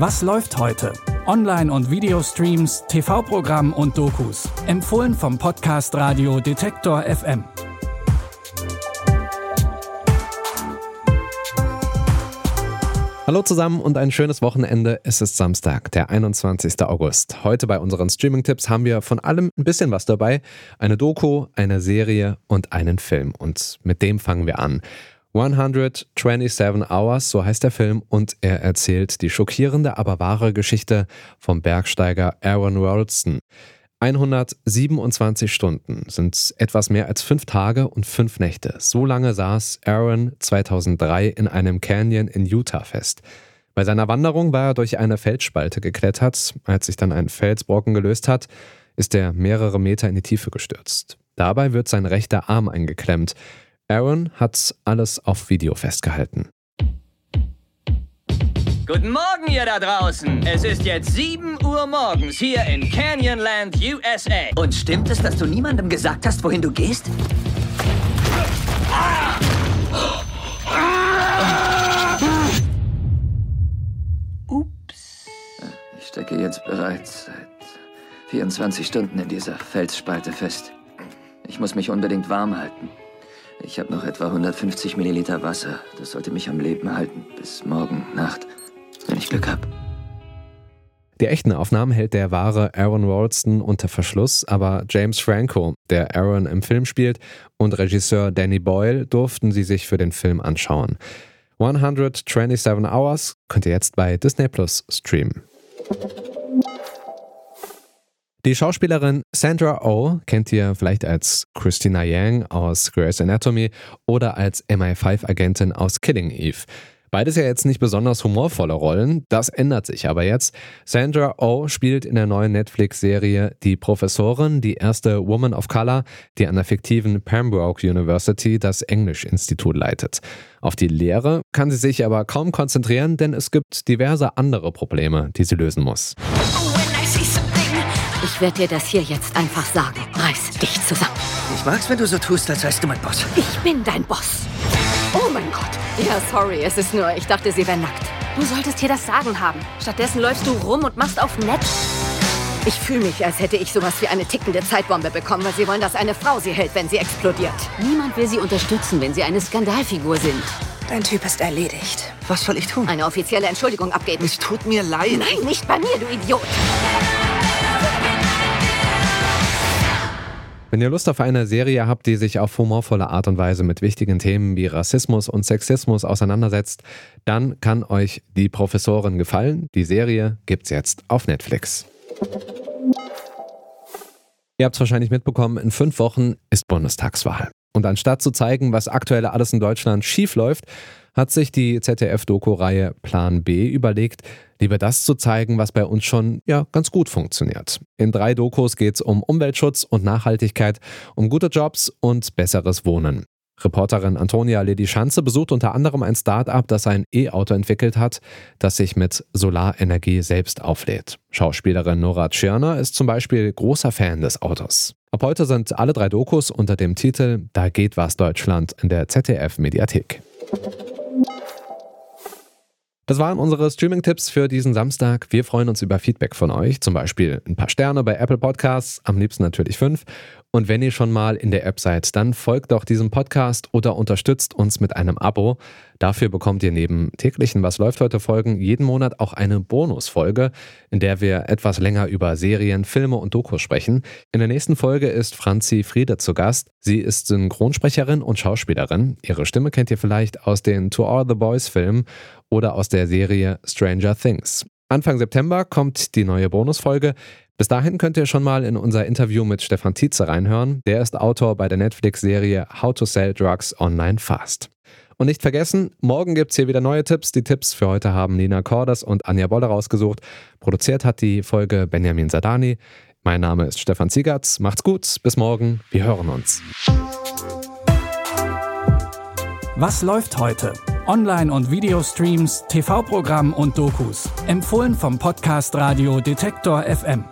Was läuft heute? Online- und Videostreams, TV-Programm und Dokus. Empfohlen vom Podcast Radio Detektor FM. Hallo zusammen und ein schönes Wochenende. Es ist Samstag, der 21. August. Heute bei unseren Streaming-Tipps haben wir von allem ein bisschen was dabei. Eine Doku, eine Serie und einen Film. Und mit dem fangen wir an. 127 Hours, so heißt der Film, und er erzählt die schockierende, aber wahre Geschichte vom Bergsteiger Aaron Ralston. 127 Stunden sind etwas mehr als fünf Tage und fünf Nächte. So lange saß Aaron 2003 in einem Canyon in Utah fest. Bei seiner Wanderung war er durch eine Felsspalte geklettert. Als sich dann ein Felsbrocken gelöst hat, ist er mehrere Meter in die Tiefe gestürzt. Dabei wird sein rechter Arm eingeklemmt. Aaron hat alles auf Video festgehalten. Guten Morgen, ihr da draußen. Es ist jetzt 7 Uhr morgens hier in Canyonland, USA. Und stimmt es, dass du niemandem gesagt hast, wohin du gehst? Ups. Ich stecke jetzt bereits seit 24 Stunden in dieser Felsspalte fest. Ich muss mich unbedingt warm halten. Ich habe noch etwa 150 Milliliter Wasser. Das sollte mich am Leben halten bis morgen Nacht, wenn ich Glück habe. Die echten Aufnahmen hält der wahre Aaron Ralston unter Verschluss, aber James Franco, der Aaron im Film spielt, und Regisseur Danny Boyle durften sie sich für den Film anschauen. 127 Hours könnt ihr jetzt bei Disney Plus streamen. Die Schauspielerin Sandra Oh kennt ihr vielleicht als Christina Yang aus Grey's Anatomy oder als MI5-Agentin aus Killing Eve. Beides ja jetzt nicht besonders humorvolle Rollen, das ändert sich aber jetzt. Sandra Oh spielt in der neuen Netflix-Serie Die Professorin, die erste Woman of Color, die an der fiktiven Pembroke University das Englisch-Institut leitet. Auf die Lehre kann sie sich aber kaum konzentrieren, denn es gibt diverse andere Probleme, die sie lösen muss. Ich werde dir das hier jetzt einfach sagen. Reiß dich zusammen. Ich mag's, wenn du so tust, als wärst du mein Boss. Ich bin dein Boss. Oh mein Gott. Ja, sorry, es ist nur, ich dachte, sie wäre nackt. Du solltest hier das Sagen haben. Stattdessen läufst du rum und machst auf nett. Ich fühle mich, als hätte ich sowas wie eine tickende Zeitbombe bekommen, weil sie wollen, dass eine Frau sie hält, wenn sie explodiert. Niemand will sie unterstützen, wenn sie eine Skandalfigur sind. Dein Typ ist erledigt. Was soll ich tun? Eine offizielle Entschuldigung abgeben. Es tut mir leid. Nein, nicht bei mir, du Idiot. Wenn ihr Lust auf eine Serie habt, die sich auf humorvolle Art und Weise mit wichtigen Themen wie Rassismus und Sexismus auseinandersetzt, dann kann euch die Professorin gefallen. Die Serie gibt's jetzt auf Netflix. Ihr habt es wahrscheinlich mitbekommen, in fünf Wochen ist Bundestagswahl. Und anstatt zu zeigen, was aktuell alles in Deutschland schiefläuft, hat sich die ZDF-Doku-Reihe Plan B überlegt, lieber das zu zeigen, was bei uns schon ja ganz gut funktioniert. In drei Dokus geht es um Umweltschutz und Nachhaltigkeit, um gute Jobs und besseres Wohnen. Reporterin Antonia Ledi Schanze besucht unter anderem ein Start-up, das ein E-Auto entwickelt hat, das sich mit Solarenergie selbst auflädt. Schauspielerin Nora Tschirner ist zum Beispiel großer Fan des Autos. Ab heute sind alle drei Dokus unter dem Titel Da geht was Deutschland in der ZDF-Mediathek. Das waren unsere Streaming-Tipps für diesen Samstag. Wir freuen uns über Feedback von euch, zum Beispiel ein paar Sterne bei Apple Podcasts, am liebsten natürlich fünf. Und wenn ihr schon mal in der App seid, dann folgt doch diesem Podcast oder unterstützt uns mit einem Abo. Dafür bekommt ihr neben täglichen Was läuft heute Folgen jeden Monat auch eine Bonusfolge, in der wir etwas länger über Serien, Filme und Dokus sprechen. In der nächsten Folge ist Franzi Friede zu Gast. Sie ist Synchronsprecherin und Schauspielerin. Ihre Stimme kennt ihr vielleicht aus den To All the Boys Filmen oder aus der Serie Stranger Things. Anfang September kommt die neue Bonusfolge. Bis dahin könnt ihr schon mal in unser Interview mit Stefan Tietze reinhören. Der ist Autor bei der Netflix-Serie How to Sell Drugs Online Fast. Und nicht vergessen, morgen gibt es hier wieder neue Tipps. Die Tipps für heute haben Nina Cordes und Anja Bolle rausgesucht. Produziert hat die Folge Benjamin Sadani. Mein Name ist Stefan Ziegertz. Macht's gut, bis morgen. Wir hören uns. Was läuft heute? Online- und Videostreams, TV-Programm und Dokus. Empfohlen vom Podcast Radio Detektor FM.